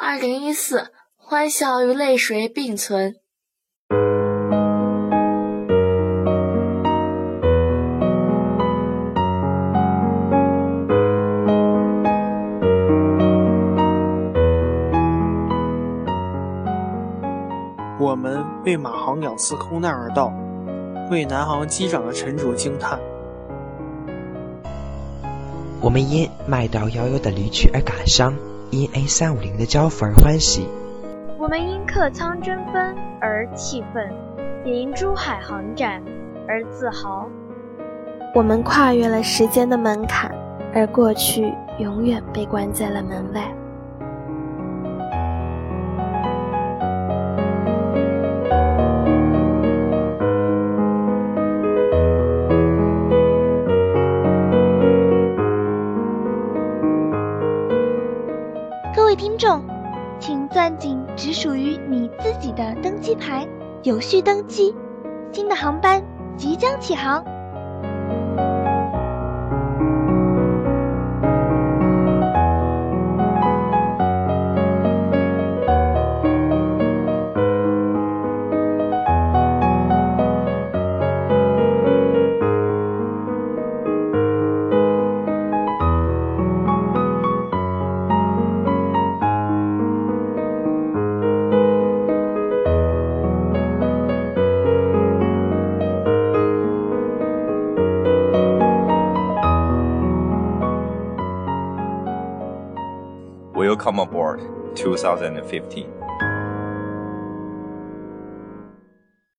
二零一四，欢笑与泪水并存。我们为马航两次空难而悼，为南航机长的沉着惊叹。我们因麦道遥遥的离去而感伤，因 A 三五零的交付而欢喜。我们因客舱争分而气愤，也因珠海航展而自豪。我们跨越了时间的门槛，而过去永远被关在了门外。各位听众，请攥紧只属于你自己的登机牌，有序登机，新的航班即将起航。will come aboard 2015.